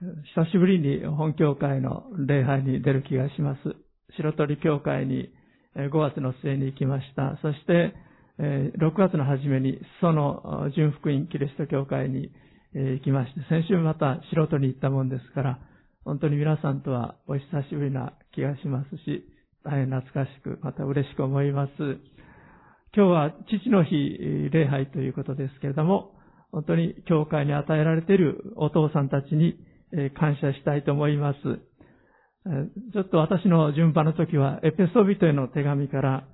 久しぶりに本教会の礼拝に出る気がします。白鳥教会に5月の末に行きました。そして、6月の初めにその純福音キリスト教会に行きまして、先週また白鳥に行ったもんですから、本当に皆さんとはお久しぶりな気がしますし、大変懐かしく、また嬉しく思います。今日は父の日礼拝ということですけれども、本当に教会に与えられているお父さんたちに感謝したいと思います。ちょっと私の順番の時はエペソビトへの手紙から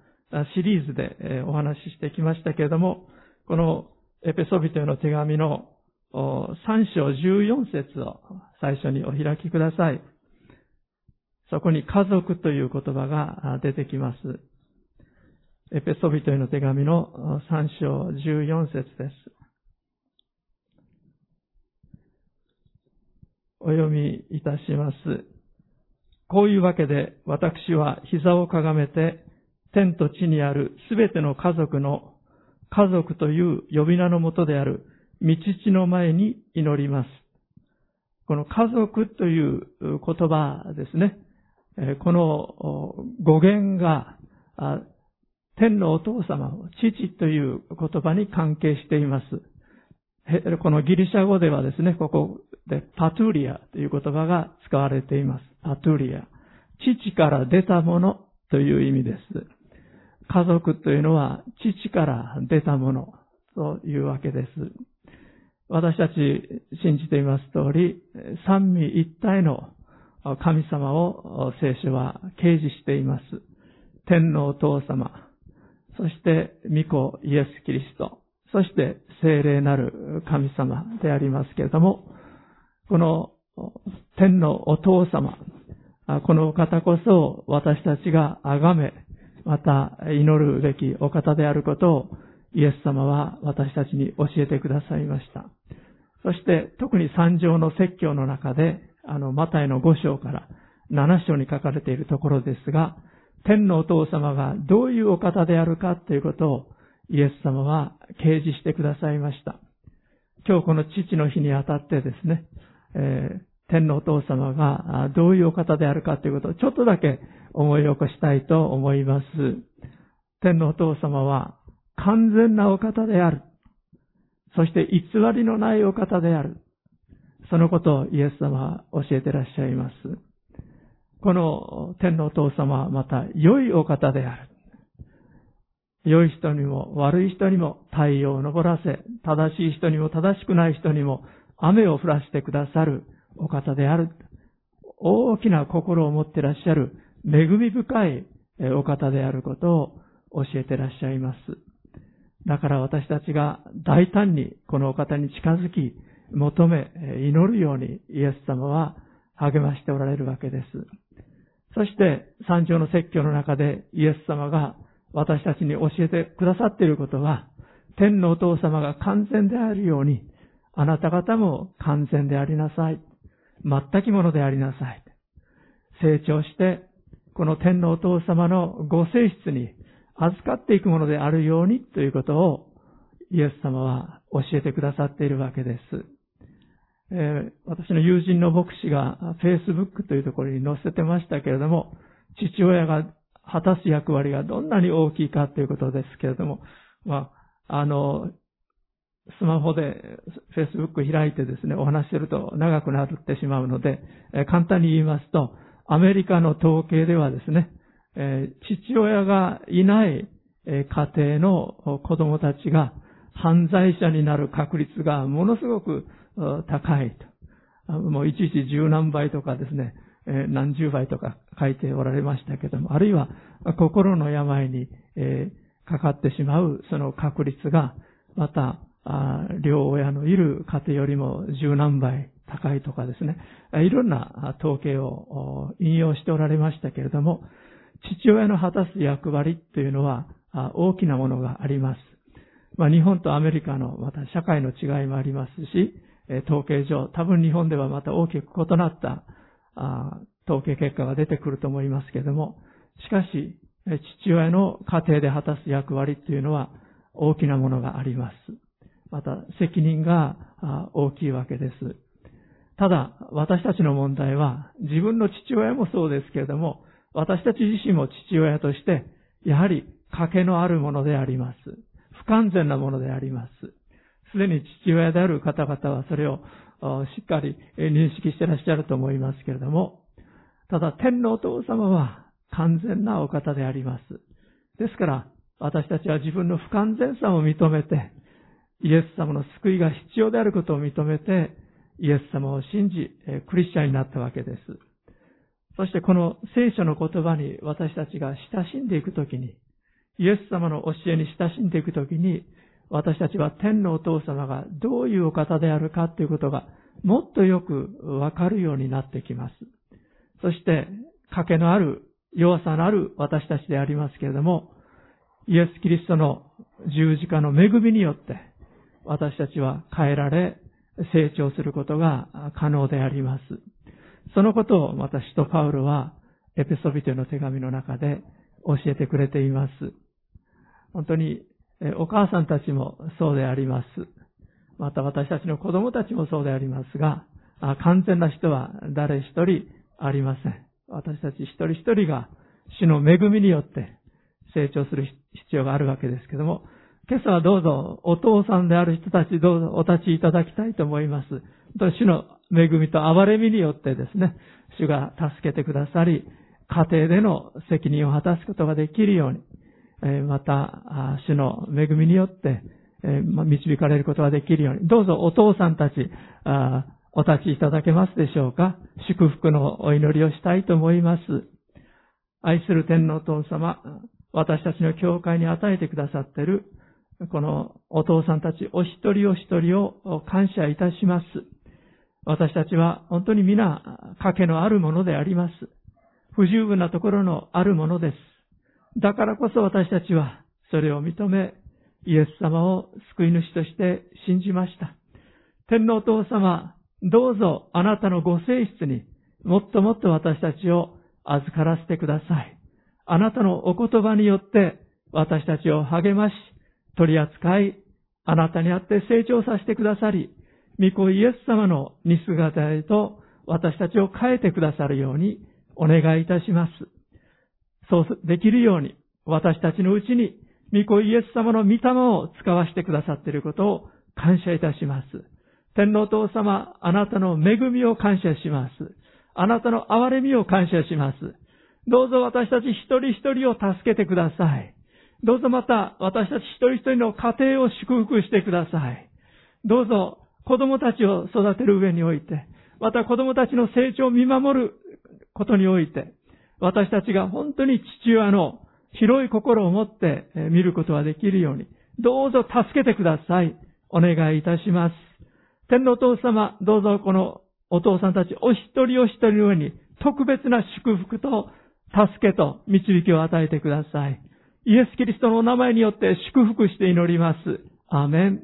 シリーズでお話ししてきましたけれども、このエペソビトへの手紙の3章14節を最初にお開きください。そこに家族という言葉が出てきます。エペソビトへの手紙の3章14節です。お読みいたします。こういうわけで私は膝をかがめて天と地にあるすべての家族の家族という呼び名のもとである道地の前に祈ります。この家族という言葉ですね。この語源が天のお父様、父という言葉に関係しています。このギリシャ語ではですね、ここでパトゥリアという言葉が使われています。パトゥリア。父から出たものという意味です。家族というのは父から出たものというわけです。私たち信じています通り、三位一体の神様を聖書は掲示しています。天のお父様、そして御子イエス・キリスト、そして聖霊なる神様でありますけれども、この天のお父様、このお方こそ私たちが崇め、また祈るべきお方であることをイエス様は私たちに教えてくださいました。そして特に三条の説教の中で、あの、マタイの5章から7章に書かれているところですが、天のお父様がどういうお方であるかということをイエス様は掲示してくださいました。今日この父の日にあたってですね、えー、天のお父様がどういうお方であるかということをちょっとだけ思い起こしたいと思います。天のお父様は完全なお方である。そして偽りのないお方である。そのことをイエス様は教えてらっしゃいます。この天のお父様はまた良いお方である。良い人にも悪い人にも太陽を昇らせ、正しい人にも正しくない人にも雨を降らしてくださるお方である。大きな心を持ってらっしゃる恵み深いお方であることを教えてらっしゃいます。だから私たちが大胆にこのお方に近づき、求め、祈るようにイエス様は励ましておられるわけです。そして三条の説教の中でイエス様が私たちに教えてくださっていることは、天のお父様が完全であるように、あなた方も完全でありなさい。全きものでありなさい。成長して、この天のお父様のご性質に預かっていくものであるようにということをイエス様は教えてくださっているわけです。えー、私の友人の牧師が Facebook というところに載せてましたけれども、父親が果たす役割がどんなに大きいかということですけれども、まあ、あの、スマホで Facebook 開いてですね、お話してると長くなってしまうので、え簡単に言いますと、アメリカの統計ではですね、え父親がいない家庭の子供たちが犯罪者になる確率がものすごく高いと。もう一時十何倍とかですね、え何十倍とか書いておられましたけども、あるいは心の病に、えかかってしまうその確率が、また、両親のいる家庭よりも十何倍高いとかですね、いろんな統計を引用しておられましたけれども、父親の果たす役割というのは大きなものがあります。まあ、日本とアメリカのまた社会の違いもありますし、統計上、多分日本ではまた大きく異なったあ統計結果が出てくると思いますけれども、しかし、父親の家庭で果たす役割というのは大きなものがあります。また、責任が大きいわけです。ただ、私たちの問題は、自分の父親もそうですけれども、私たち自身も父親として、やはり賭けのあるものであります。不完全なものであります。すでに父親である方々はそれをしっかり認識してらっしゃると思いますけれども、ただ天皇お父様は完全なお方であります。ですから、私たちは自分の不完全さを認めて、イエス様の救いが必要であることを認めて、イエス様を信じ、クリスチャンになったわけです。そしてこの聖書の言葉に私たちが親しんでいくときに、イエス様の教えに親しんでいくときに、私たちは天のお父様がどういうお方であるかということがもっとよくわかるようになってきます。そして、賭けのある、弱さのある私たちでありますけれども、イエス・キリストの十字架の恵みによって、私たちは変えられ、成長することが可能であります。そのことを私とパウロはエペソビテの手紙の中で教えてくれています。本当にお母さんたちもそうであります。また私たちの子供たちもそうでありますが、完全な人は誰一人ありません。私たち一人一人が主の恵みによって成長する必要があるわけですけども、今朝はどうぞお父さんである人たちどうぞお立ちいただきたいと思います。主の恵みと憐れみによってですね、主が助けてくださり、家庭での責任を果たすことができるように、また、主の恵みによって、導かれることができるように、どうぞお父さんたち、お立ちいただけますでしょうか祝福のお祈りをしたいと思います。愛する天皇父様、私たちの教会に与えてくださっている、このお父さんたちお一人お一人を感謝いたします。私たちは本当に皆、賭けのあるものであります。不十分なところのあるものです。だからこそ私たちはそれを認め、イエス様を救い主として信じました。天皇父様、どうぞあなたのご性質にもっともっと私たちを預からせてください。あなたのお言葉によって私たちを励まし、取り扱い、あなたにあって成長させてくださり、御子イエス様の似姿へと私たちを変えてくださるようにお願いいたします。そうできるように私たちのうちに御子イエス様の御霊を使わせてくださっていることを感謝いたします。天皇父様、あなたの恵みを感謝します。あなたの憐れみを感謝します。どうぞ私たち一人一人を助けてください。どうぞまた私たち一人一人の家庭を祝福してください。どうぞ子供たちを育てる上において、また子供たちの成長を見守ることにおいて、私たちが本当に父親の広い心を持って見ることができるように、どうぞ助けてください。お願いいたします。天皇父様、どうぞこのお父さんたちお一人お一人の上に特別な祝福と助けと導きを与えてください。イエス・キリストのお名前によって祝福して祈ります。アメン。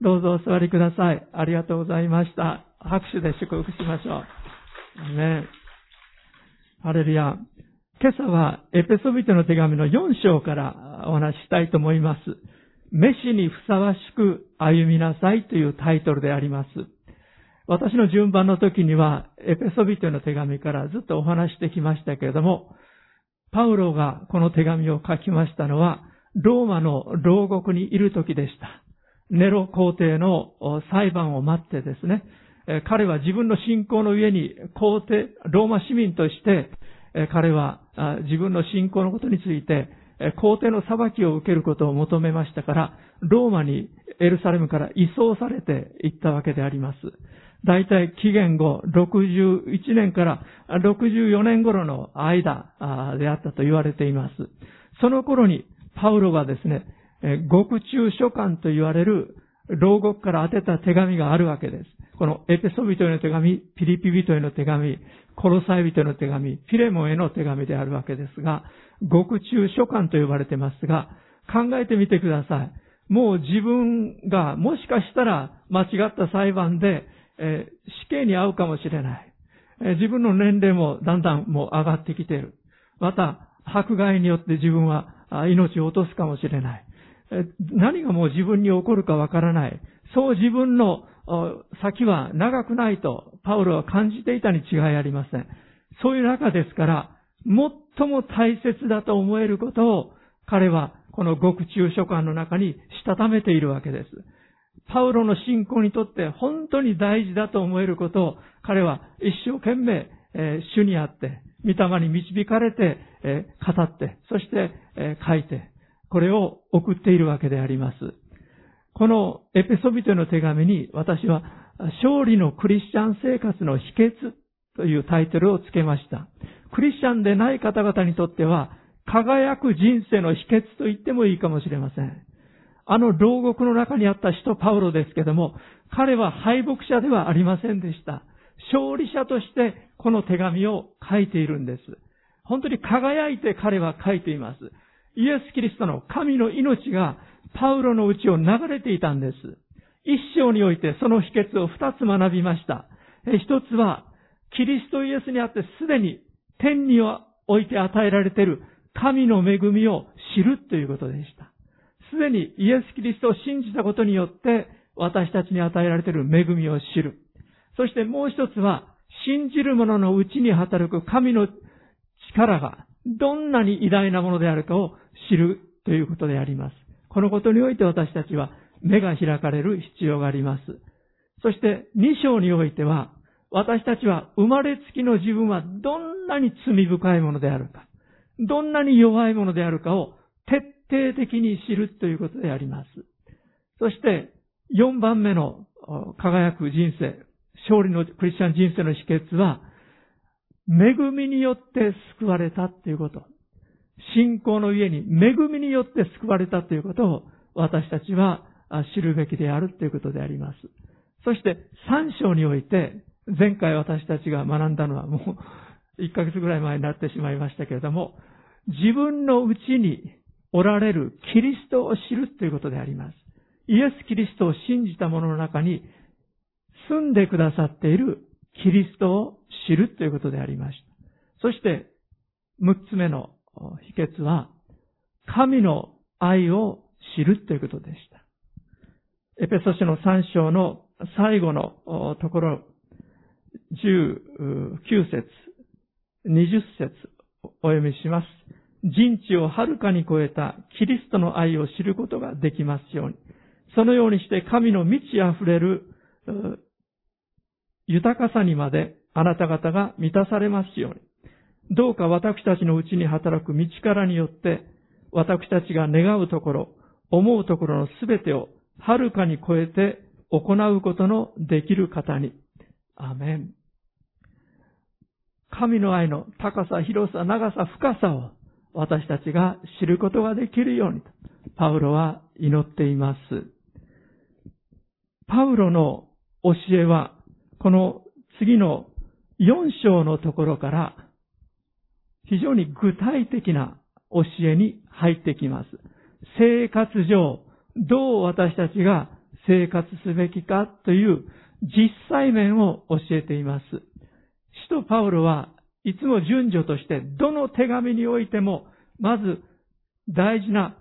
どうぞお座りください。ありがとうございました。拍手で祝福しましょう。アメン。ハレルヤ。今朝はエペソビテの手紙の4章からお話ししたいと思います。飯にふさわしく歩みなさいというタイトルであります。私の順番の時には、エペソビテの手紙からずっとお話してきましたけれども、パウロがこの手紙を書きましたのは、ローマの牢獄にいる時でした。ネロ皇帝の裁判を待ってですね、彼は自分の信仰の上に皇帝、ローマ市民として、彼は自分の信仰のことについて、皇帝の裁きを受けることを求めましたから、ローマにエルサレムから移送されていったわけであります。大体紀元後61年から64年頃の間であったと言われています。その頃にパウロがですね、獄中書簡と言われる牢獄から当てた手紙があるわけです。このエペソビトへの手紙、ピリピ人への手紙、コロサイ人への手紙、ピレモンへの手紙であるわけですが、獄中書簡と呼ばれてますが、考えてみてください。もう自分がもしかしたら間違った裁判で、えー、死刑に遭うかもしれない。えー、自分の年齢もだんだんもう上がってきている。また、迫害によって自分は命を落とすかもしれない。何がもう自分に起こるかわからない。そう自分の先は長くないとパウロは感じていたに違いありません。そういう中ですから、最も大切だと思えることを彼はこの極中書簡の中にしたためているわけです。パウロの信仰にとって本当に大事だと思えることを彼は一生懸命、え、主にあって、御霊に導かれて、え、語って、そして、え、書いて、これを送っているわけであります。このエペソビトの手紙に私は勝利のクリスチャン生活の秘訣というタイトルをつけました。クリスチャンでない方々にとっては輝く人生の秘訣と言ってもいいかもしれません。あの牢獄の中にあった人パウロですけども、彼は敗北者ではありませんでした。勝利者としてこの手紙を書いているんです。本当に輝いて彼は書いています。イエス・キリストの神の命がパウロのうちを流れていたんです。一章においてその秘訣を二つ学びました。一つは、キリストイエスにあってすでに天において与えられている神の恵みを知るということでした。すでにイエス・キリストを信じたことによって私たちに与えられている恵みを知る。そしてもう一つは、信じる者のうちに働く神の力がどんなに偉大なものであるかを知るということであります。このことにおいて私たちは目が開かれる必要があります。そして2章においては、私たちは生まれつきの自分はどんなに罪深いものであるか、どんなに弱いものであるかを徹底的に知るということであります。そして4番目の輝く人生、勝利のクリスチャン人生の秘訣は、恵みによって救われたということ。信仰の家に恵みによって救われたということを私たちは知るべきであるということであります。そして3章において、前回私たちが学んだのはもう1ヶ月ぐらい前になってしまいましたけれども、自分のうちにおられるキリストを知るということであります。イエス・キリストを信じた者の中に住んでくださっているキリストを知るということでありました。そして、6つ目の秘訣は、神の愛を知るということでした。エペソ書の3章の最後のところ、19節、20節お読みします。人知をはるかに超えたキリストの愛を知ることができますように。そのようにして神の満ち溢れる豊かさにまであなた方が満たされますように。どうか私たちのうちに働く道からによって、私たちが願うところ、思うところのすべてをはるかに超えて行うことのできる方に。アメン。神の愛の高さ、広さ、長さ、深さを私たちが知ることができるように、パウロは祈っています。パウロの教えは、この次の4章のところから、非常に具体的な教えに入ってきます。生活上、どう私たちが生活すべきかという実際面を教えています。使徒パウロはいつも順序としてどの手紙においてもまず大事な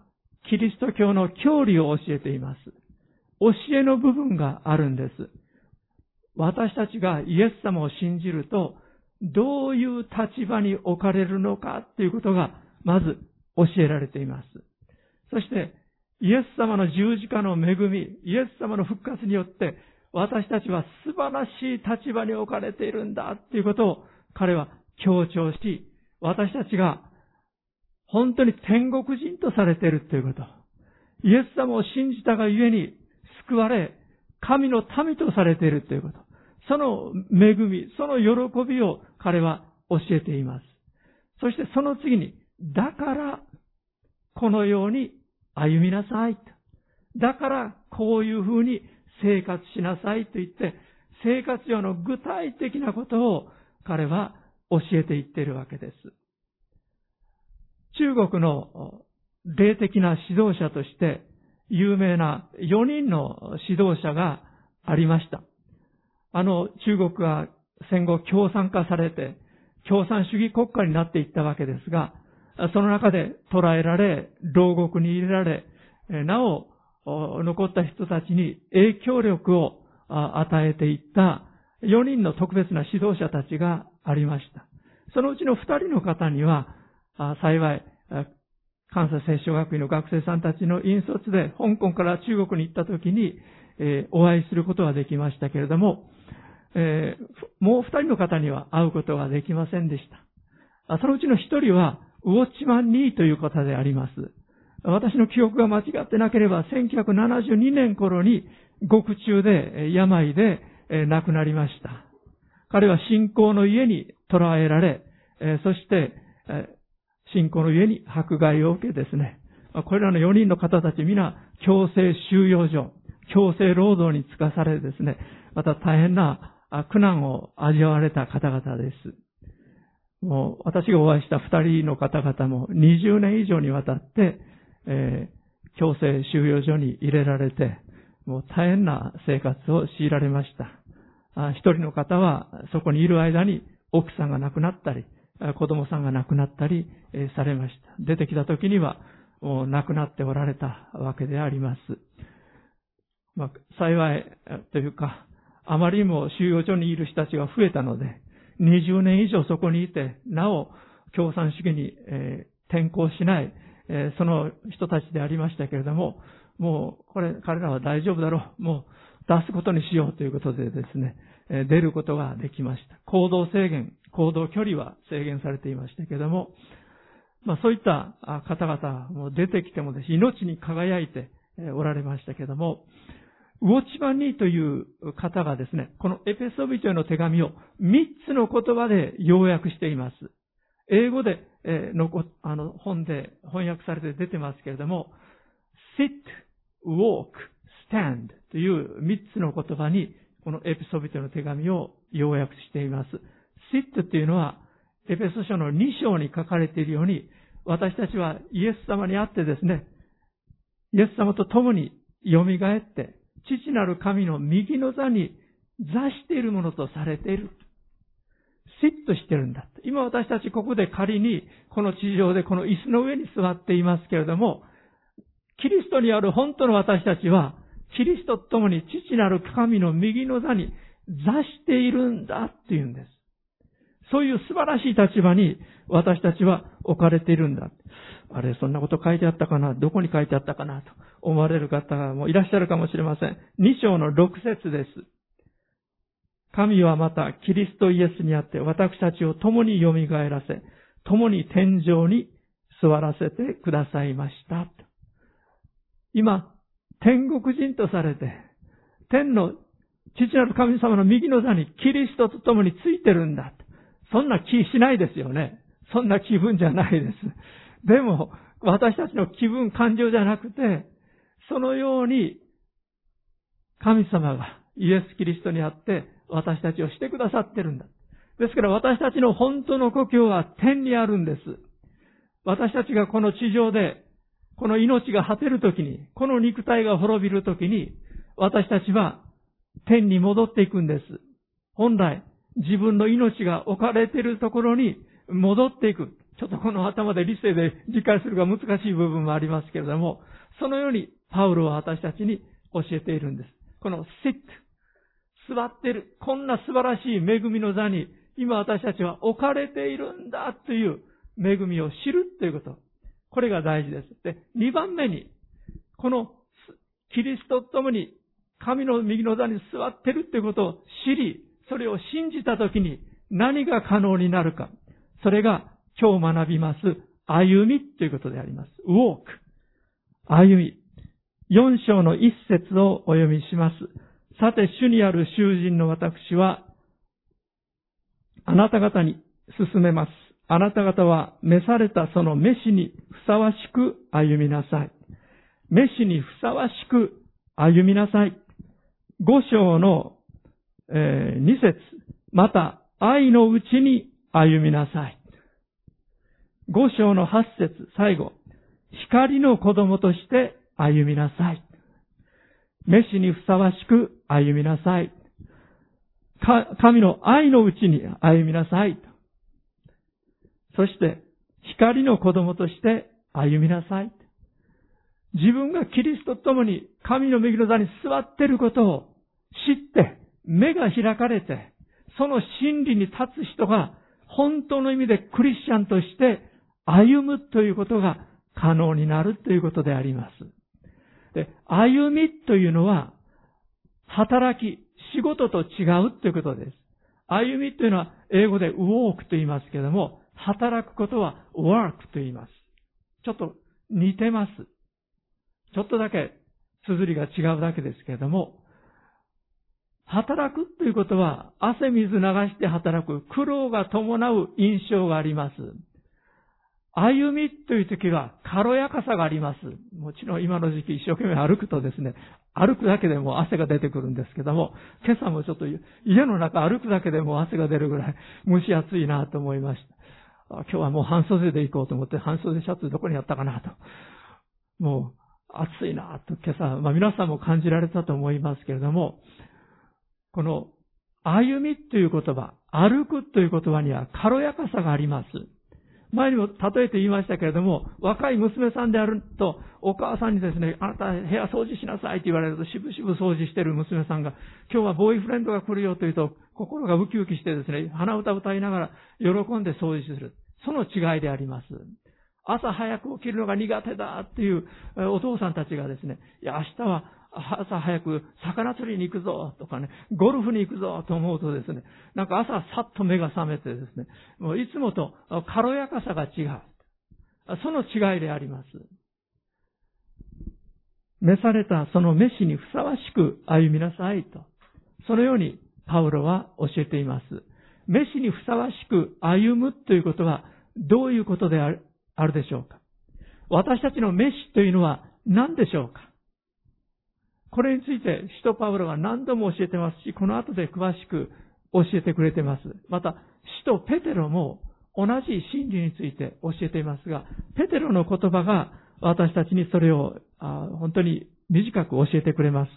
キリスト教の教理を教えています。教えの部分があるんです。私たちがイエス様を信じるとどういう立場に置かれるのかということが、まず教えられています。そして、イエス様の十字架の恵み、イエス様の復活によって、私たちは素晴らしい立場に置かれているんだということを彼は強調し、私たちが本当に天国人とされているということ。イエス様を信じたがゆえに救われ、神の民とされているということ。その恵み、その喜びを彼は教えています。そしてその次に、だからこのように歩みなさい。だからこういうふうに生活しなさいと言って、生活上の具体的なことを彼は教えていっているわけです。中国の霊的な指導者として有名な4人の指導者がありました。あの中国は戦後共産化されて、共産主義国家になっていったわけですが、その中で捕らえられ、牢獄に入れられ、なお、残った人たちに影響力を与えていった4人の特別な指導者たちがありました。そのうちの2人の方には、幸い、関西聖書学院の学生さんたちの引率で香港から中国に行った時に、お会いすることができましたけれども、えー、もう二人の方には会うことができませんでした。そのうちの一人は、ウォッチマン・ニーという方であります。私の記憶が間違ってなければ、1972年頃に、獄中で、病で、亡くなりました。彼は信仰の家に捕らえられ、そして、信仰の家に迫害を受けですね、これらの4人の方たち皆強制収容所、強制労働につかされですね、また大変な苦難を味わわれた方々です。もう私がお会いした2人の方々も20年以上にわたって、えー、強制収容所に入れられて、もう大変な生活を強いられました。一人の方はそこにいる間に奥さんが亡くなったり、子供さんが亡くなったりされました。出てきた時にはもう亡くなっておられたわけであります。まあ、幸いというか、あまりにも収容所にいる人たちが増えたので、20年以上そこにいて、なお共産主義に、え、転向しない、え、その人たちでありましたけれども、もうこれ彼らは大丈夫だろう、もう出すことにしようということでですね、え、出ることができました。行動制限、行動距離は制限されていましたけれども、まあそういった方々も出てきてもです、ね、命に輝いておられましたけれども、ウォッチマンニーという方がですね、このエペソビチョへの手紙を3つの言葉で要約しています。英語で、えー、のあの本で翻訳されて出てますけれども、sit, walk, stand という3つの言葉にこのエペソビトへの手紙を要約しています。sit っていうのはエペソ書の2章に書かれているように私たちはイエス様に会ってですね、イエス様と共に蘇って父なる神の右の座に座しているものとされている。シッとしてるんだ。今私たちここで仮にこの地上でこの椅子の上に座っていますけれども、キリストにある本当の私たちは、キリストと共に父なる神の右の座に座しているんだっていうんです。そういう素晴らしい立場に私たちは置かれているんだ。あれ、そんなこと書いてあったかな？どこに書いてあったかな？と思われる方もいらっしゃるかもしれません。2章の6節です。神はまたキリストイエスにあって私たちを共に蘇らせ、共に天井に座らせてくださいました。今、天国人とされて、天の父なる神様の右の座にキリストと共についてるんだ。そんな気しないですよね。そんな気分じゃないです。でも、私たちの気分、感情じゃなくて、そのように、神様がイエス・キリストにあって私たちをしてくださってるんだ。ですから私たちの本当の故郷は天にあるんです。私たちがこの地上で、この命が果てるときに、この肉体が滅びるときに、私たちは天に戻っていくんです。本来、自分の命が置かれているところに戻っていく。ちょっとこの頭で理性で理解するが難しい部分もありますけれども、そのようにパウロは私たちに教えているんです。この sit 座ってる、こんな素晴らしい恵みの座に今私たちは置かれているんだという恵みを知るということ。これが大事です。で、2番目に、このキリストと共に神の右の座に座ってるということを知り、それを信じたときに何が可能になるか。それが今日学びます歩みということであります。walk。歩み。4章の一節をお読みします。さて、主にある囚人の私は、あなた方に進めます。あなた方は召されたその召しにふさわしく歩みなさい。召しにふさわしく歩みなさい。5章の、えー、2節また愛のうちに歩みなさい。5章の8節最後。光の子供として歩みなさい。召しにふさわしく歩みなさい。神の愛のうちに歩みなさい。そして、光の子供として歩みなさい。自分がキリストと共に神の右の座に座っていることを知って、目が開かれて、その真理に立つ人が本当の意味でクリスチャンとして歩むということが可能になるということであります。で、歩みというのは、働き、仕事と違うということです。歩みというのは英語で walk と言いますけれども、働くことは work と言います。ちょっと似てます。ちょっとだけ綴りが違うだけですけれども、働くということは汗水流して働く苦労が伴う印象があります。歩みという時は軽やかさがあります。もちろん今の時期一生懸命歩くとですね、歩くだけでも汗が出てくるんですけども、今朝もちょっと家の中歩くだけでも汗が出るぐらい蒸し暑いなと思いました。今日はもう半袖で行こうと思って半袖シャツどこにあったかなと。もう暑いなと今朝、まあ皆さんも感じられたと思いますけれども、この歩みという言葉、歩くという言葉には軽やかさがあります。前にも例えて言いましたけれども、若い娘さんであると、お母さんにですね、あなた部屋掃除しなさいって言われると、しぶしぶ掃除してる娘さんが、今日はボーイフレンドが来るよと言うと、心がウキウキしてですね、鼻歌歌いながら喜んで掃除する。その違いであります。朝早く起きるのが苦手だっていうお父さんたちがですね、いや、明日は朝早く魚釣りに行くぞとかね、ゴルフに行くぞと思うとですね、なんか朝さっと目が覚めてですね、もういつもと軽やかさが違う。その違いであります。召されたその召しにふさわしく歩みなさいと。そのようにパウロは教えています。召しにふさわしく歩むということはどういうことであるでしょうか私たちの召しというのは何でしょうかこれについて、使徒パウロは何度も教えてますし、この後で詳しく教えてくれてます。また、使徒ペテロも同じ真理について教えていますが、ペテロの言葉が私たちにそれを本当に短く教えてくれます。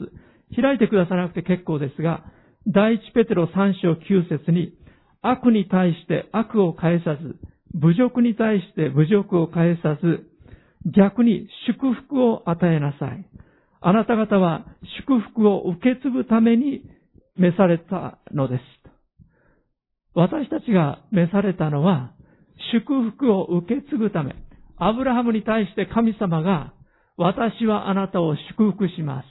開いてくださらなくて結構ですが、第一ペテロ3章9節に、悪に対して悪を返さず、侮辱に対して侮辱を返さず、逆に祝福を与えなさい。あなた方は祝福を受け継ぐために召されたのです。私たちが召されたのは、祝福を受け継ぐため、アブラハムに対して神様が、私はあなたを祝福します。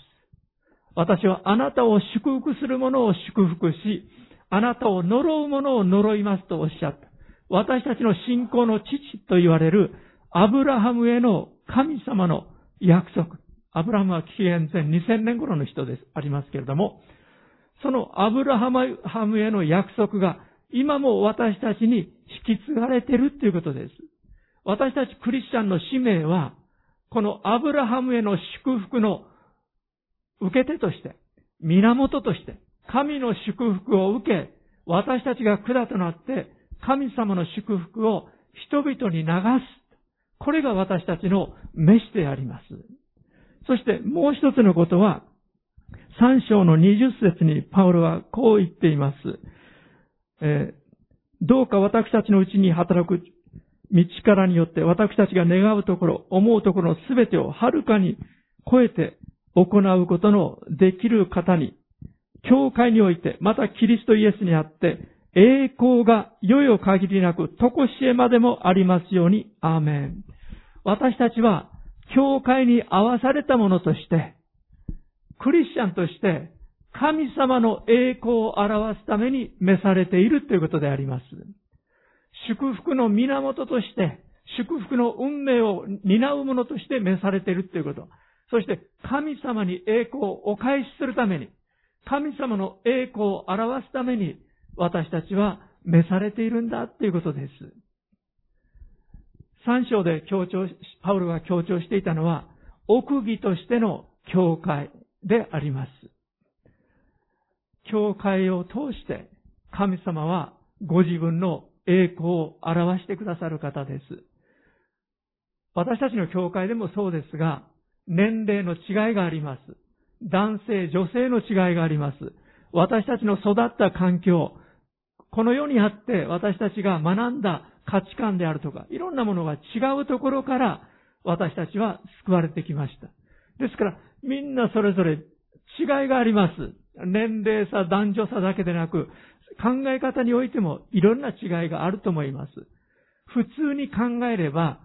私はあなたを祝福する者を祝福し、あなたを呪う者を呪いますとおっしゃった。私たちの信仰の父と言われるアブラハムへの神様の約束。アブラハムは紀元前2000年頃の人です、ありますけれども、そのアブラハムへの約束が今も私たちに引き継がれているということです。私たちクリスチャンの使命は、このアブラハムへの祝福の受け手として、源として、神の祝福を受け、私たちが管となって、神様の祝福を人々に流す。これが私たちの召しであります。そしてもう一つのことは、三章の二十節にパウロはこう言っています。えー、どうか私たちのうちに働く道からによって私たちが願うところ、思うところのすべてをはるかに超えて行うことのできる方に、教会において、またキリストイエスにあって、栄光が世々限りなく、とこしえまでもありますように、アーメン。私たちは、教会に合わされたものとして、クリスチャンとして、神様の栄光を表すために召されているということであります。祝福の源として、祝福の運命を担うものとして召されているということ。そして、神様に栄光をお返しするために、神様の栄光を表すために、私たちは召されているんだということです。三章で強調し、パウロが強調していたのは、奥義としての教会であります。教会を通して神様はご自分の栄光を表してくださる方です。私たちの教会でもそうですが、年齢の違いがあります。男性、女性の違いがあります。私たちの育った環境、この世にあって私たちが学んだ価値観であるとか、いろんなものが違うところから私たちは救われてきました。ですから、みんなそれぞれ違いがあります。年齢差、男女差だけでなく、考え方においてもいろんな違いがあると思います。普通に考えれば、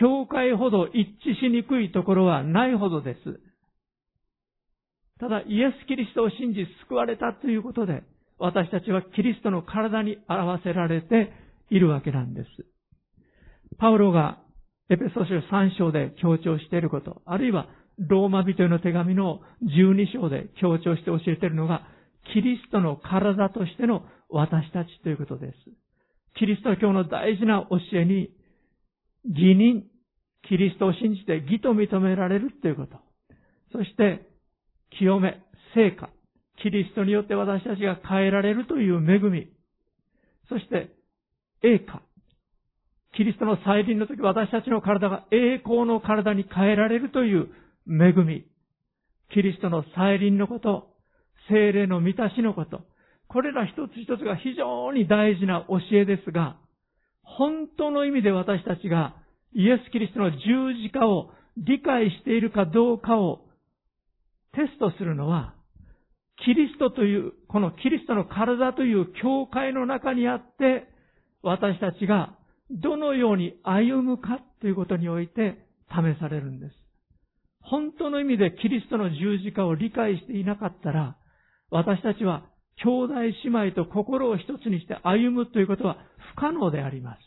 教会ほど一致しにくいところはないほどです。ただ、イエス・キリストを信じ救われたということで、私たちはキリストの体に表せられているわけなんです。パウロがエペソ書3章で強調していること、あるいはローマ人への手紙の12章で強調して教えているのが、キリストの体としての私たちということです。キリスト教の大事な教えに、義人、キリストを信じて義と認められるということ。そして、清め、成果、キリストによって私たちが変えられるという恵み。そして、栄華。キリストの再臨の時、私たちの体が栄光の体に変えられるという恵み。キリストの再臨のこと、精霊の満たしのこと。これら一つ一つが非常に大事な教えですが、本当の意味で私たちがイエス・キリストの十字架を理解しているかどうかをテストするのは、キリストという、このキリストの体という教会の中にあって、私たちがどのように歩むかということにおいて試されるんです。本当の意味でキリストの十字架を理解していなかったら、私たちは兄弟姉妹と心を一つにして歩むということは不可能であります。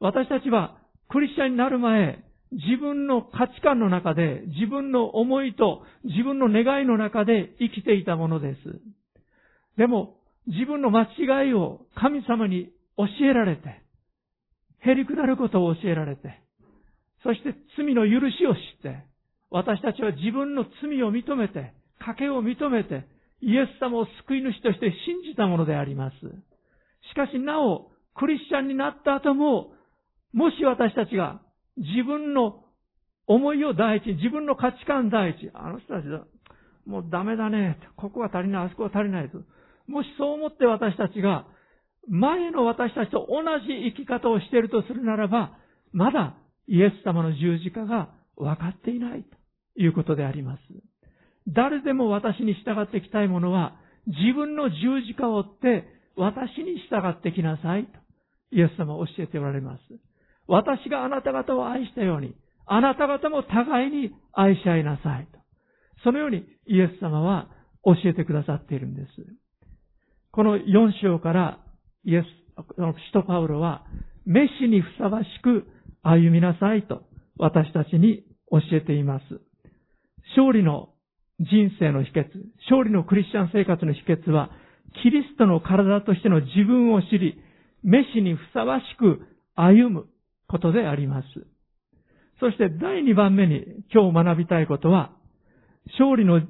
私たちはクリスチャンになる前、自分の価値観の中で、自分の思いと自分の願いの中で生きていたものです。でも、自分の間違いを神様に教えられて、へりくなることを教えられて、そして罪の許しを知って、私たちは自分の罪を認めて、賭けを認めて、イエス様を救い主として信じたものであります。しかしなお、クリスチャンになった後も、もし私たちが自分の思いを第一、自分の価値観第一、あの人たちだ、もうダメだね、ここは足りない、あそこは足りないと。もしそう思って私たちが、前の私たちと同じ生き方をしているとするならば、まだイエス様の十字架が分かっていないということであります。誰でも私に従ってきたいものは、自分の十字架を追って私に従ってきなさいと、イエス様は教えておられます。私があなた方を愛したように、あなた方も互いに愛し合いなさいと。そのようにイエス様は教えてくださっているんです。この4章からイエス、使徒パウロは、メシにふさわしく歩みなさいと私たちに教えています。勝利の人生の秘訣、勝利のクリスチャン生活の秘訣は、キリストの体としての自分を知り、メシにふさわしく歩むことであります。そして第2番目に今日学びたいことは、勝利の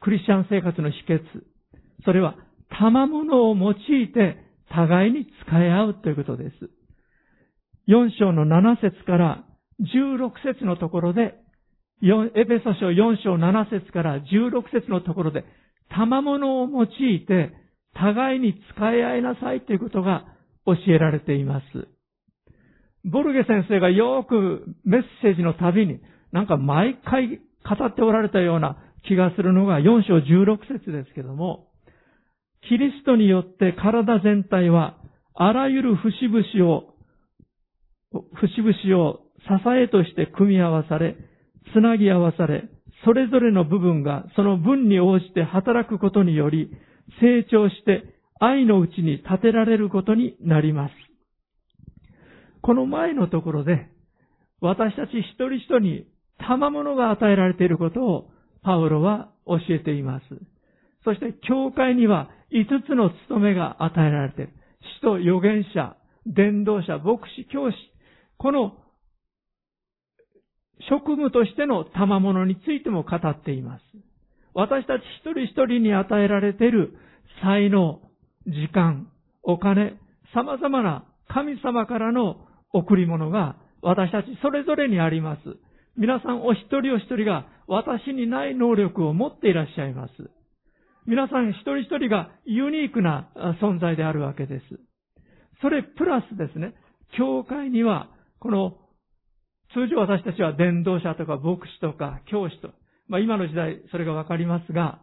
クリスチャン生活の秘訣。それは、賜物を用いて互いに使い合うということです。4章の7節から16節のところでエペソ書4章7節から16節のところで、賜物を用いて互いに使い合いなさいということが教えられています。ボルゲ先生がよくメッセージのたびに、なんか毎回語っておられたような気がするのが4章16節ですけども、キリストによって体全体はあらゆる節々を、節々を支えとして組み合わされ、つなぎ合わされ、それぞれの部分がその分に応じて働くことにより、成長して愛のうちに立てられることになります。この前のところで、私たち一人一人に賜物が与えられていることをパウロは教えています。そして教会には五つの務めが与えられている。使徒、預言者、伝道者、牧師、教師。この職務としての賜物についても語っています。私たち一人一人に与えられている才能、時間、お金、様々な神様からの贈り物が私たちそれぞれにあります。皆さんお一人お一人が私にない能力を持っていらっしゃいます。皆さん一人一人がユニークな存在であるわけです。それプラスですね、教会にはこの通常私たちは伝道者とか牧師とか教師と、まあ今の時代それがわかりますが、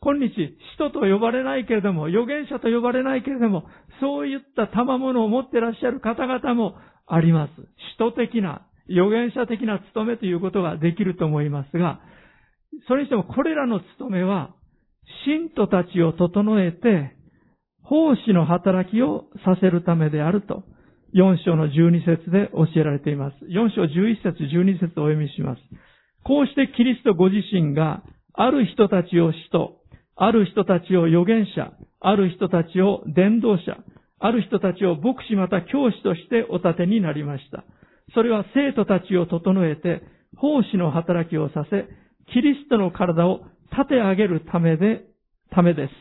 今日、使徒と呼ばれないけれども、預言者と呼ばれないけれども、そういった賜物を持っていらっしゃる方々もあります。使徒的な、預言者的な務めということができると思いますが、それにしてもこれらの務めは、信徒たちを整えて、奉仕の働きをさせるためであると、4章の12節で教えられています。4章11節12節をお読みします。こうしてキリストご自身が、ある人たちを使徒、ある人たちを預言者、ある人たちを伝道者、ある人たちを牧師また教師としてお立てになりました。それは生徒たちを整えて、奉仕の働きをさせ、キリストの体を立て上げるためで、ためです。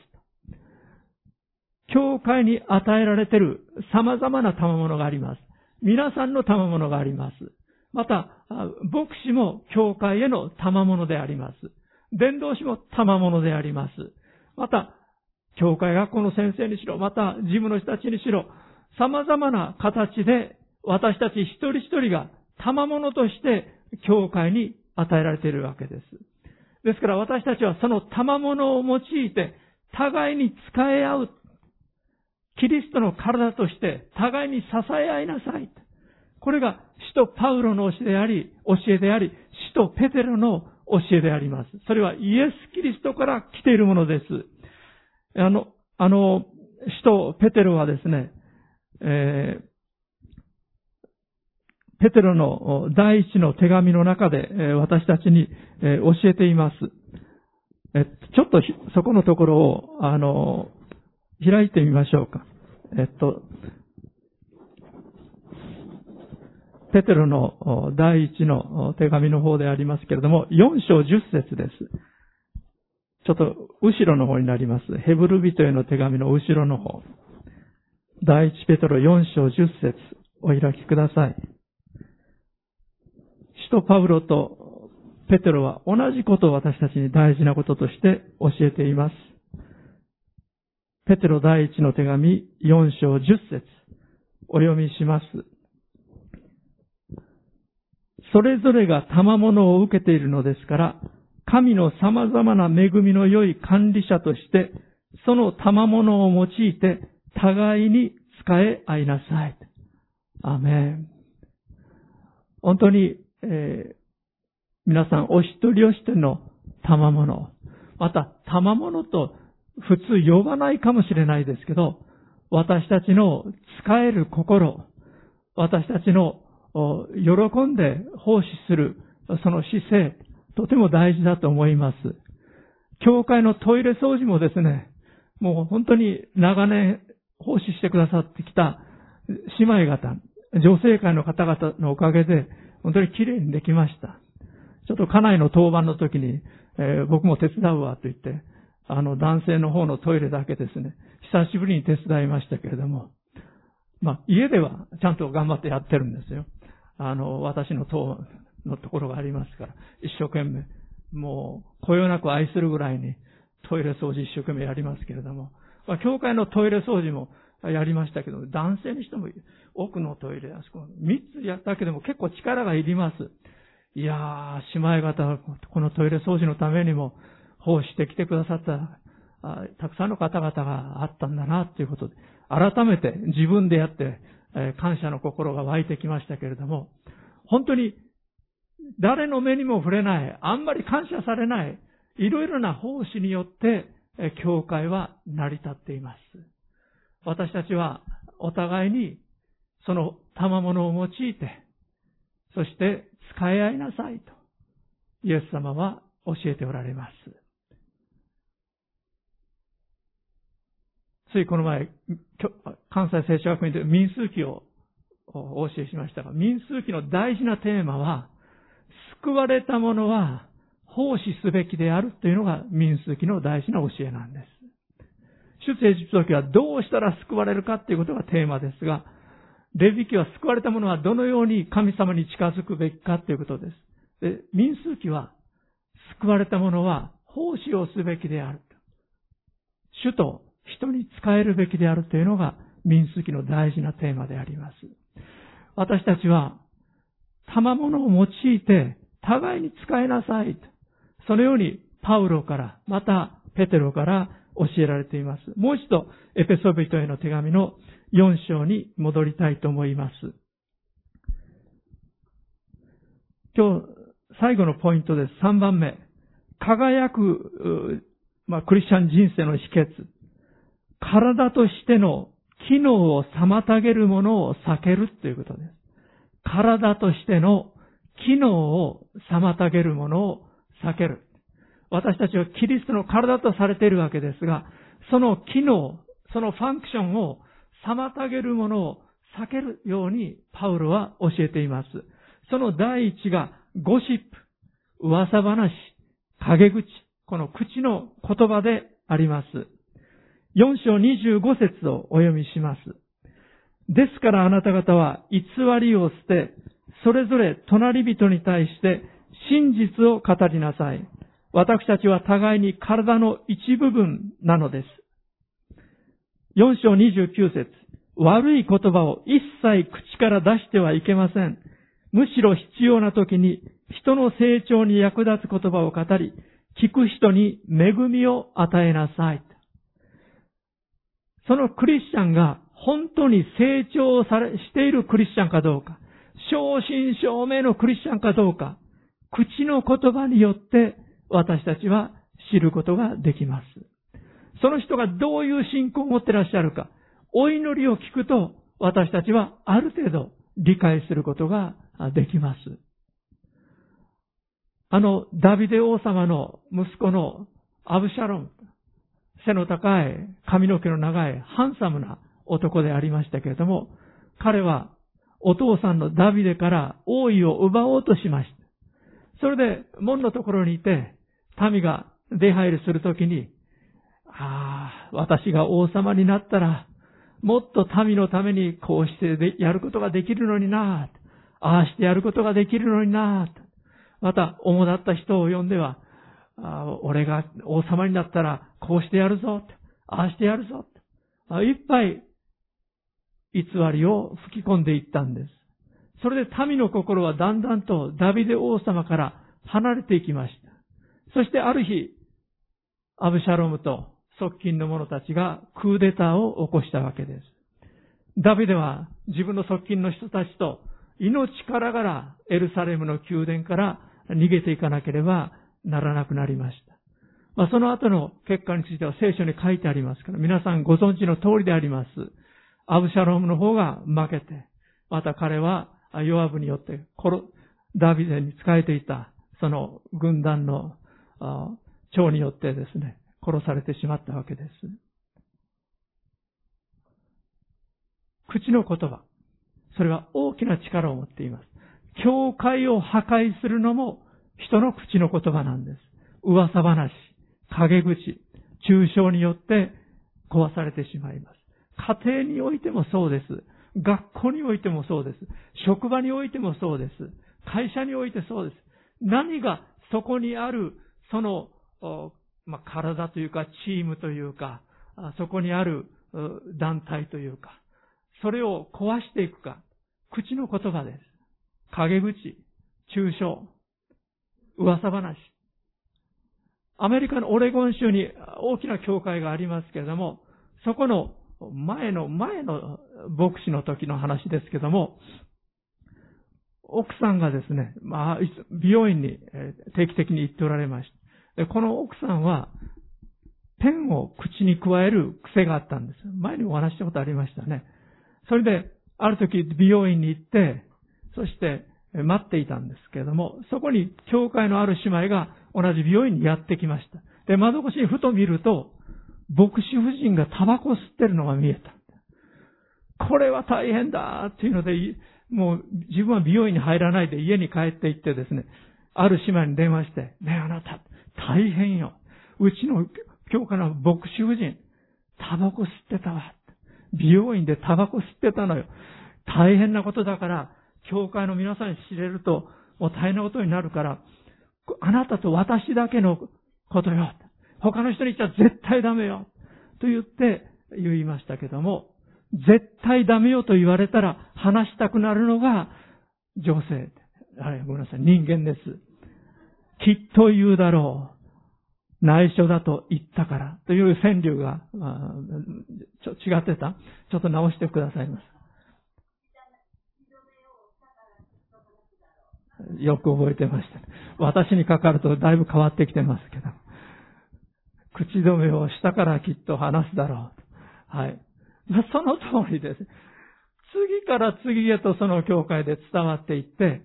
教会に与えられている様々な賜物があります。皆さんの賜物があります。また、牧師も教会への賜物であります。伝道師も賜物であります。また、教会学校の先生にしろ、また、事務の人たちにしろ、様々な形で私たち一人一人が賜物として教会に与えられているわけです。ですから私たちはその賜物を用いて互いに使い合う。キリストの体として互いに支え合いなさい。これが使徒パウロの教えであり、教えであり、使徒ペテロの教えであります。それはイエス・キリストから来ているものです。あの、あの、使徒ペテロはですね、えー、ペテロの第一の手紙の中で私たちに教えています。ちょっとそこのところを、あの、開いてみましょうか。えっと、ペテロの第一の手紙の方でありますけれども、4章10節です。ちょっと後ろの方になります。ヘブル人への手紙の後ろの方。第一ペテロ4章10節お開きください。使徒パウロとペテロは同じことを私たちに大事なこととして教えています。ペテロ第一の手紙4章10節お読みします。それぞれが賜物を受けているのですから、神の様々な恵みの良い管理者として、その賜物を用いて互いに使え合いなさい。アメン。本当に、えー、皆さんお一人お一人の賜物、また賜物と普通呼ばないかもしれないですけど、私たちの使える心、私たちの喜んで奉仕するその姿勢、とても大事だと思います。教会のトイレ掃除もですね、もう本当に長年奉仕してくださってきた姉妹方、女性会の方々のおかげで、本当に綺麗にできました。ちょっと家内の当番の時に、えー、僕も手伝うわと言って、あの男性の方のトイレだけですね、久しぶりに手伝いましたけれども、まあ家ではちゃんと頑張ってやってるんですよ。あの、私の当のところがありますから、一生懸命、もう、こよなく愛するぐらいにトイレ掃除一生懸命やりますけれども、まあ、教会のトイレ掃除もやりましたけど、男性にしても奥のトイレ、あそこ3つやったけども結構力がいります。いやー、姉妹方、このトイレ掃除のためにも奉仕してきてくださったたくさんの方々があったんだな、ということで、改めて自分でやって、え感謝の心が湧いてきましたけれども、本当に誰の目にも触れない、あんまり感謝されない、いろいろな奉仕によってえ、教会は成り立っています。私たちはお互いにその賜物を用いて、そして使い合いなさいと、イエス様は教えておられます。ついこの前、関西聖書学院で民数記をお教えしましたが、民数記の大事なテーマは、救われた者は奉仕すべきであるというのが民数記の大事な教えなんです。出エジプト記はどうしたら救われるかということがテーマですが、レビ記は救われた者はどのように神様に近づくべきかということです。で、民数記は救われた者は奉仕をすべきである。主と人に仕えるべきであるというのが民数記の大事なテーマであります。私たちは賜物を用いて互いに使いなさいと。そのようにパウロから、またペテロから教えられています。もう一度、エペソビトへの手紙の4章に戻りたいと思います。今日、最後のポイントです。3番目。輝く、まあ、クリスチャン人生の秘訣。体としての機能を妨げるものを避けるということです。体としての機能を妨げるものを避ける。私たちはキリストの体とされているわけですが、その機能、そのファンクションを妨げるものを避けるようにパウロは教えています。その第一がゴシップ、噂話、陰口、この口の言葉であります。4章25節をお読みします。ですからあなた方は偽りを捨て、それぞれ隣人に対して真実を語りなさい。私たちは互いに体の一部分なのです。4章29節悪い言葉を一切口から出してはいけません。むしろ必要な時に人の成長に役立つ言葉を語り、聞く人に恵みを与えなさい。そのクリスチャンが本当に成長され、しているクリスチャンかどうか、正真正銘のクリスチャンかどうか、口の言葉によって私たちは知ることができます。その人がどういう信仰を持ってらっしゃるか、お祈りを聞くと私たちはある程度理解することができます。あの、ダビデ王様の息子のアブシャロン、背の高い、髪の毛の長い、ハンサムな男でありましたけれども、彼はお父さんのダビデから王位を奪おうとしました。それで門のところにいて、民が出入りするときに、ああ、私が王様になったら、もっと民のためにこうしてやることができるのになああしてやることができるのになまた、主だった人を呼んでは、あ俺が王様になったら、こうしてやるぞああしてやるぞいっぱい偽りを吹き込んでいったんです。それで民の心はだんだんとダビデ王様から離れていきました。そしてある日、アブシャロムと側近の者たちがクーデターを起こしたわけです。ダビデは自分の側近の人たちと命からがらエルサレムの宮殿から逃げていかなければならなくなりました。まあ、その後の結果については聖書に書いてありますから、皆さんご存知の通りであります。アブシャロームの方が負けて、また彼はヨアブによってダビデに仕えていたその軍団の長によってですね、殺されてしまったわけです。口の言葉。それは大きな力を持っています。教会を破壊するのも人の口の言葉なんです。噂話、陰口、抽象によって壊されてしまいます。家庭においてもそうです。学校においてもそうです。職場においてもそうです。会社においてそうです。何がそこにある、その、まあ、体というか、チームというか、そこにある団体というか、それを壊していくか、口の言葉です。陰口、抽象、噂話。アメリカのオレゴン州に大きな教会がありますけれども、そこの前の、前の牧師の時の話ですけども、奥さんがですね、まあ、美容院に定期的に行っておられました。でこの奥さんは、ペンを口に加える癖があったんです。前にお話したことありましたね。それで、ある時美容院に行って、そして待っていたんですけれども、そこに教会のある姉妹が同じ美容院にやってきました。で、窓越しにふと見ると、牧師夫人がタバコ吸ってるのが見えた。これは大変だっていうので、もう自分は美容院に入らないで家に帰って行ってですね、ある姉妹に電話して、ねえあなた、大変よ。うちの教科の牧師夫人、タバコ吸ってたわ。美容院でタバコ吸ってたのよ。大変なことだから、教会の皆さんに知れると、もう大変なことになるから、あなたと私だけのことよ。他の人に言っちゃ絶対ダメよ。と言って言いましたけども、絶対ダメよと言われたら話したくなるのが女性。はい、ごめんなさい、人間です。きっと言うだろう。内緒だと言ったからという川柳が、ちょ違ってたちょっと直してくださいます。よく覚えてました。私にかかるとだいぶ変わってきてますけど。口止めをしたからきっと話すだろう。はい。その通りです。次から次へとその教会で伝わっていって、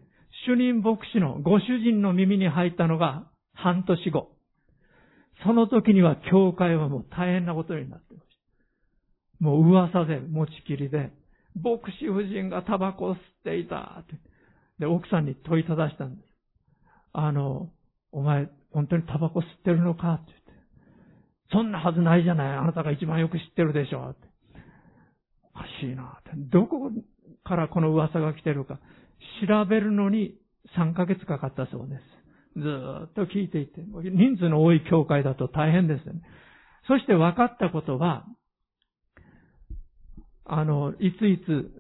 主任牧師のご主人の耳に入ったのが半年後。その時には教会はもう大変なことになってました。もう噂で持ちきりで、牧師夫人がタバコを吸っていたって。で、奥さんに問いただしたんです。あの、お前、本当にタバコ吸ってるのかって言って。そんなはずないじゃない。あなたが一番よく知ってるでしょ。って。おかしいなって。どこからこの噂が来てるか。調べるのに3ヶ月かかったそうです。ずっと聞いていて。人数の多い教会だと大変ですよね。そして分かったことは、あの、いついつ、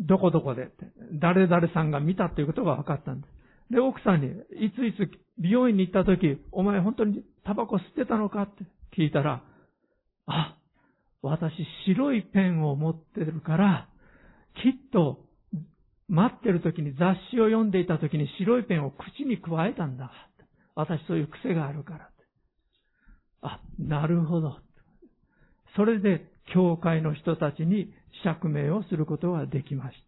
どこどこで、誰々さんが見たということが分かったんです。で、奥さんに、いついつ美容院に行った時、お前本当にタバコ吸ってたのかって聞いたら、あ、私白いペンを持ってるから、きっと待ってる時に雑誌を読んでいた時に白いペンを口に加えたんだ。私そういう癖があるから。あ、なるほど。それで教会の人たちに釈明をすることができました。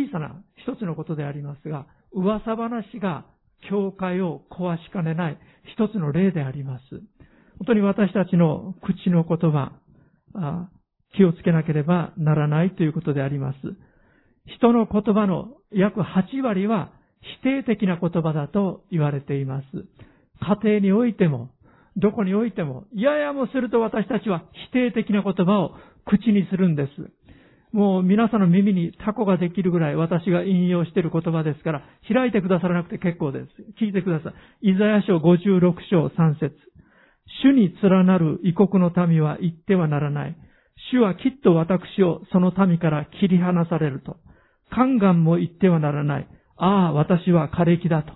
小さな一つのことでありますが、噂話が教会を壊しかねない一つの例であります。本当に私たちの口の言葉、気をつけなければならないということであります。人の言葉の約8割は否定的な言葉だと言われています。家庭においても、どこにおいても、ややもすると私たちは否定的な言葉を口にするんです。もう皆さんの耳にタコができるぐらい私が引用している言葉ですから、開いてくださらなくて結構です。聞いてください。イザヤ書56章3節主に連なる異国の民は言ってはならない。主はきっと私をその民から切り離されると。宦官も言ってはならない。ああ、私は枯れ木だと。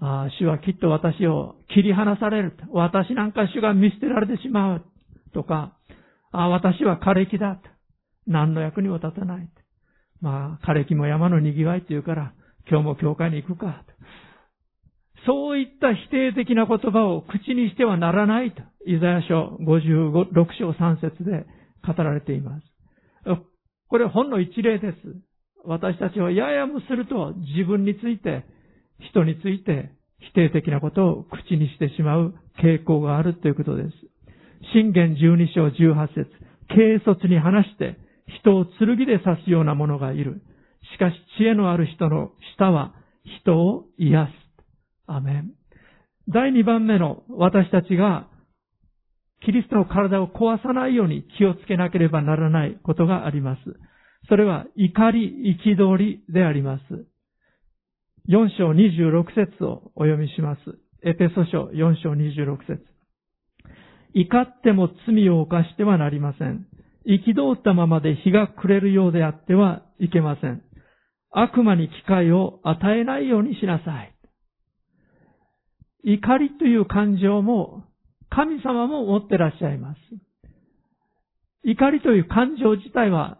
ああ、主はきっと私を切り離されると。私なんか主が見捨てられてしまう。とか、ああ、私は枯れ木だと。何の役にも立たない。まあ、枯れ木も山の賑わいって言うから、今日も教会に行くか。そういった否定的な言葉を口にしてはならないと、イザヤ書56章3節で語られています。これ本の一例です。私たちはややもすると自分について、人について否定的なことを口にしてしまう傾向があるということです。信玄12章18節軽率に話して人を剣で刺すような者がいる。しかし知恵のある人の舌は人を癒す。アメン。第2番目の私たちがキリストの体を壊さないように気をつけなければならないことがあります。それは怒り、憤りであります。4章26節をお読みします。エペソ書4章26節怒っても罪を犯してはなりません。憤ったままで日が暮れるようであってはいけません。悪魔に機会を与えないようにしなさい。怒りという感情も神様も持ってらっしゃいます。怒りという感情自体は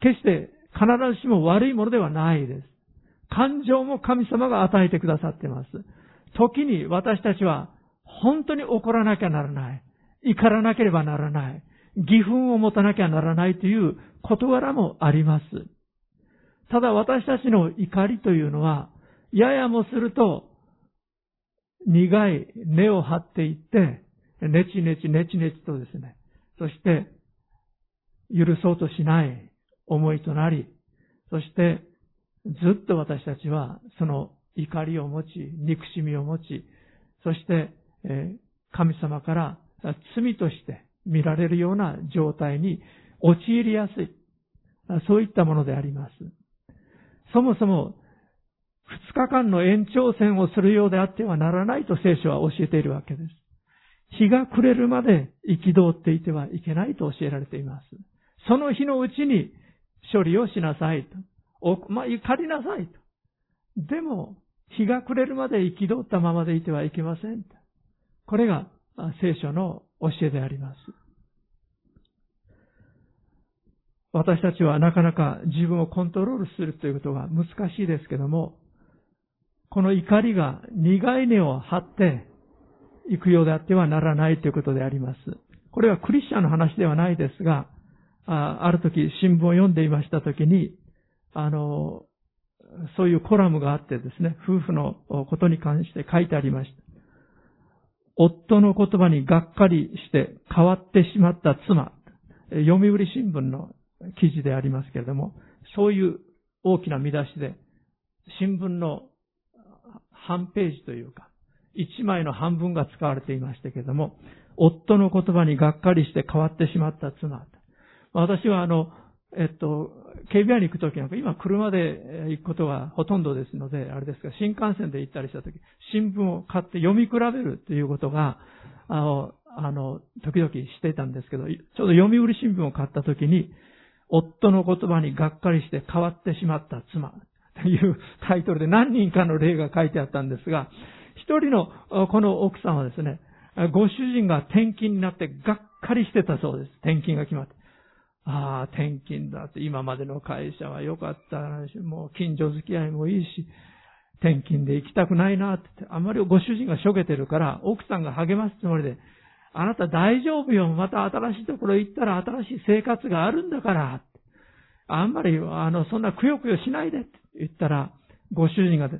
決して必ずしも悪いものではないです。感情も神様が与えてくださっています。時に私たちは本当に怒らなきゃならない。怒らなければならない。義憤を持たなきゃならないという事柄もあります。ただ私たちの怒りというのは、ややもすると苦い根を張っていって、ねちねちねちねちとですね、そして許そうとしない思いとなり、そしてずっと私たちはその怒りを持ち、憎しみを持ち、そして、え神様から罪として見られるような状態に陥りやすい。そういったものであります。そもそも二日間の延長戦をするようであってはならないと聖書は教えているわけです。日が暮れるまで憤っていてはいけないと教えられています。その日のうちに処理をしなさいと。おまあ、怒りなさいと。でも、日が暮れるまで憤ったままでいてはいけません。これが聖書の教えであります。私たちはなかなか自分をコントロールするということが難しいですけども、この怒りが苦い根を張っていくようであってはならないということであります。これはクリスチャンの話ではないですが、あある時新聞を読んでいました時に、あの、そういうコラムがあってですね、夫婦のことに関して書いてありました。夫の言葉にがっかりして変わってしまった妻。読売新聞の記事でありますけれども、そういう大きな見出しで、新聞の半ページというか、一枚の半分が使われていましたけれども、夫の言葉にがっかりして変わってしまった妻。私はあの、えっと、警備屋に行くときなんか、今車で行くことがほとんどですので、あれですが、新幹線で行ったりしたとき、新聞を買って読み比べるということが、あの、あの、時々していたんですけど、ちょうど読売新聞を買ったときに、夫の言葉にがっかりして変わってしまった妻いうタイトルで何人かの例が書いてあったんですが、一人のこの奥さんはですね、ご主人が転勤になってがっかりしてたそうです。転勤が決まって。ああ、転勤だって、今までの会社は良かったもう近所付き合いもいいし、転勤で行きたくないなって、あまりご主人がしょげてるから、奥さんが励ますつもりで、あなた大丈夫よ、また新しいところ行ったら新しい生活があるんだから、あんまり、あの、そんなくよくよしないでって。言ったら、ご主人が、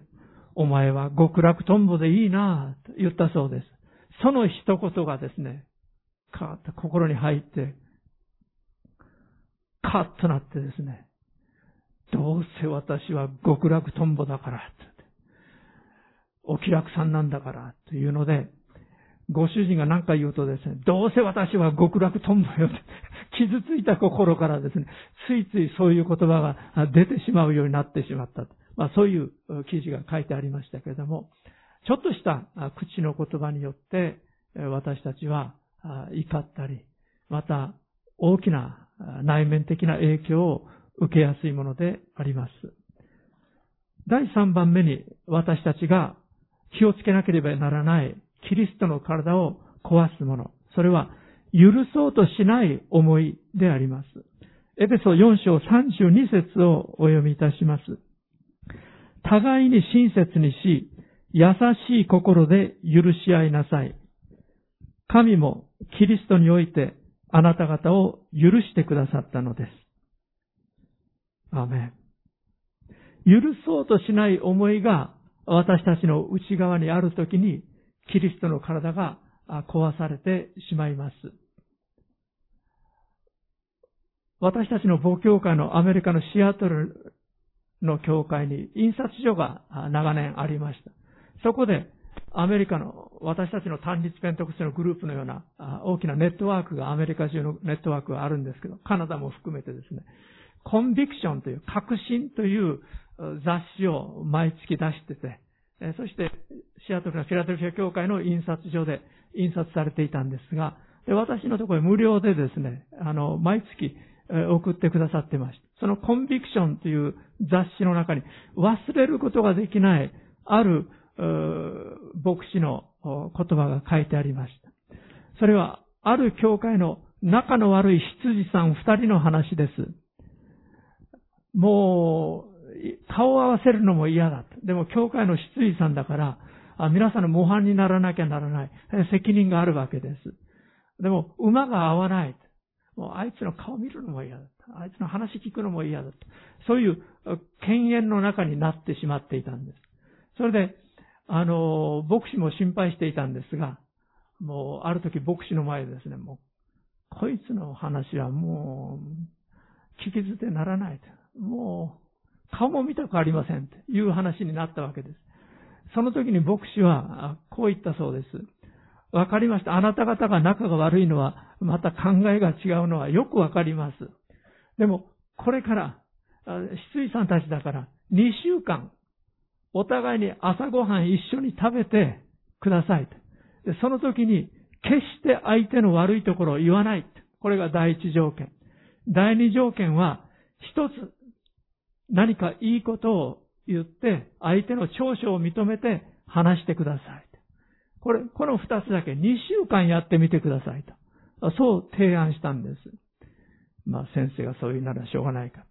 お前は極楽とんぼでいいなぁと言ったそうです。その一言がですね、カーッと心に入って、カッとなってですね、どうせ私は極楽とんぼだから、お気楽さんなんだから、というので、ご主人が何か言うとですね、どうせ私は極楽とんぼよって、傷ついた心からですね、ついついそういう言葉が出てしまうようになってしまった。まあそういう記事が書いてありましたけれども、ちょっとした口の言葉によって私たちは怒ったり、また大きな内面的な影響を受けやすいものであります。第3番目に私たちが気をつけなければならないキリストの体を壊すもの。それは許そうとしない思いであります。エペソ4章32節をお読みいたします。互いに親切にし、優しい心で許し合いなさい。神もキリストにおいてあなた方を許してくださったのです。アメン。許そうとしない思いが私たちの内側にあるときにキリストの体が壊されてしまいます。私たちの母教会のアメリカのシアトルの教会に印刷所が長年ありました。そこでアメリカの私たちの単立ペントクスのグループのような大きなネットワークがアメリカ中のネットワークがあるんですけど、カナダも含めてですね、コンビクションという、革新という雑誌を毎月出してて、そしてシアトルのフィラデルフィア教会の印刷所で印刷されていたんですが、私のところ無料でですね、あの、毎月送ってくださってました。そのコンビクションという雑誌の中に忘れることができないある牧師の言葉が書いてありました。それは、ある教会の仲の悪い羊さん二人の話です。もう、顔を合わせるのも嫌だ。でも、教会の羊さんだから、あ皆さんの模範にならなきゃならない。責任があるわけです。でも、馬が合わない。もう、あいつの顔見るのも嫌だ。あいつの話聞くのも嫌だ。そういう犬猿の中になってしまっていたんです。それで、あの、牧師も心配していたんですが、もう、ある時牧師の前でですね、もう、こいつの話はもう、聞き捨てならないと。もう、顔も見たくありませんという話になったわけです。その時に牧師は、こう言ったそうです。わかりました。あなた方が仲が悪いのは、また考えが違うのはよくわかります。でも、これから、失意さんたちだから、2週間、お互いに朝ごはん一緒に食べてください。でその時に、決して相手の悪いところを言わない。これが第一条件。第二条件は、一つ、何かいいことを言って、相手の長所を認めて話してください。これ、この二つだけ2週間やってみてくださいと。そう提案したんです。まあ先生がそういうならしょうがないかと。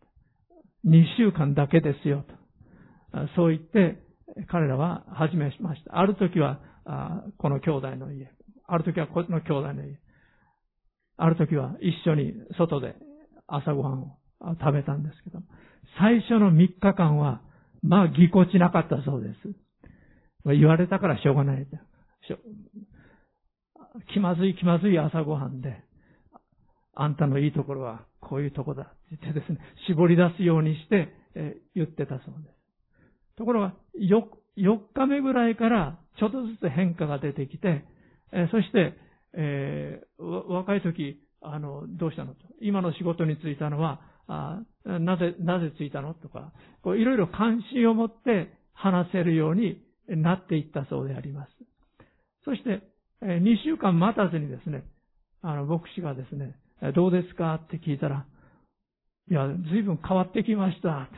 2週間だけですよと。そう言って、彼らは始めました。ある時は、この兄弟の家。ある時はこの兄弟の家。ある時は一緒に外で朝ごはんを食べたんですけど、最初の3日間は、まあ、ぎこちなかったそうです。言われたからしょうがない。気まずい気まずい朝ごはんで、あんたのいいところはこういうとこだって言ってですね、絞り出すようにして、え言ってたそうです。ところが4、4日目ぐらいからちょっとずつ変化が出てきて、えそして、えー、若い時、あの、どうしたの？と。今の仕事に就いたのは、あなぜ、なぜ着いたの？とか、いろいろ関心を持って話せるようになっていったそうであります。そして、2週間待たずにですね、あの、牧師がですね、どうですか？って聞いたら、いや、随分変わってきました。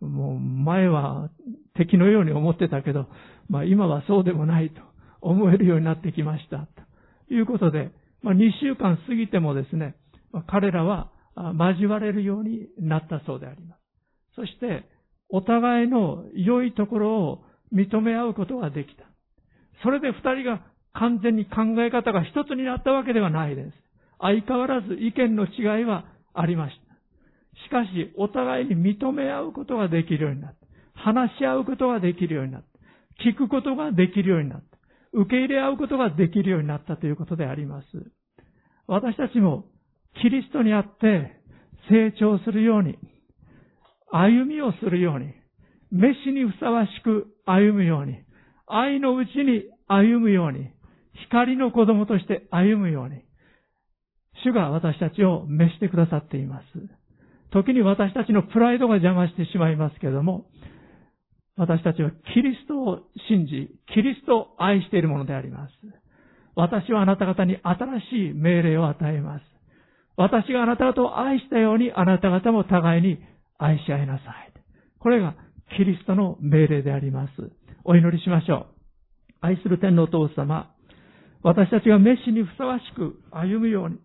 もう前は敵のように思ってたけど、まあ今はそうでもないと思えるようになってきました。ということで、まあ2週間過ぎてもですね、彼らは交われるようになったそうであります。そして、お互いの良いところを認め合うことができた。それで二人が完全に考え方が一つになったわけではないです。相変わらず意見の違いはありました。しかし、お互いに認め合うことができるようになった。話し合うことができるようになった。聞くことができるようになった。受け入れ合うことができるようになったということであります。私たちもキリストにあって成長するように、歩みをするように、飯にふさわしく歩むように、愛のうちに歩むように、光の子供として歩むように、主が私たちを召してくださっています。時に私たちのプライドが邪魔してしまいますけれども、私たちはキリストを信じ、キリストを愛しているものであります。私はあなた方に新しい命令を与えます。私があなた方を愛したようにあなた方も互いに愛し合いなさい。これがキリストの命令であります。お祈りしましょう。愛する天皇お父様、私たちがメッシにふさわしく歩むように、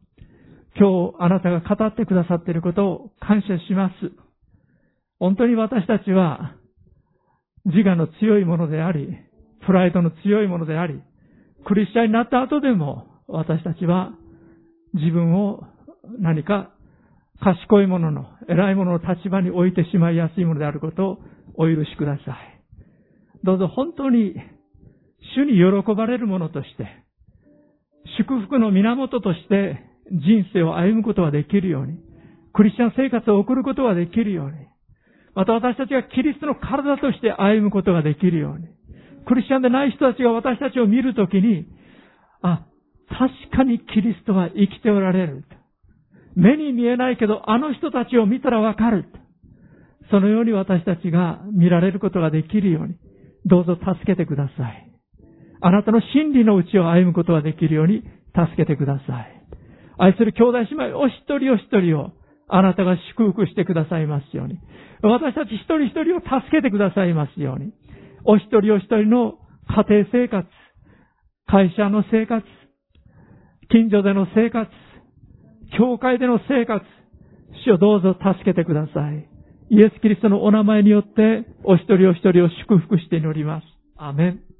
今日あなたが語ってくださっていることを感謝します。本当に私たちは自我の強いものであり、プライドの強いものであり、クリスチャンになった後でも私たちは自分を何か賢いものの、偉いものの立場に置いてしまいやすいものであることをお許しください。どうぞ本当に主に喜ばれるものとして、祝福の源として人生を歩むことができるように、クリスチャン生活を送ることができるように、また私たちがキリストの体として歩むことができるように、クリスチャンでない人たちが私たちを見るときに、あ、確かにキリストは生きておられる。目に見えないけど、あの人たちを見たらわかる。そのように私たちが見られることができるように、どうぞ助けてください。あなたの真理のうちを歩むことができるように助けてください。愛する兄弟姉妹お一人お一人をあなたが祝福してくださいますように。私たち一人一人を助けてくださいますように。お一人お一人の家庭生活、会社の生活、近所での生活、教会での生活、主をどうぞ助けてください。イエス・キリストのお名前によって、お一人お一人を祝福して祈ります。アメン。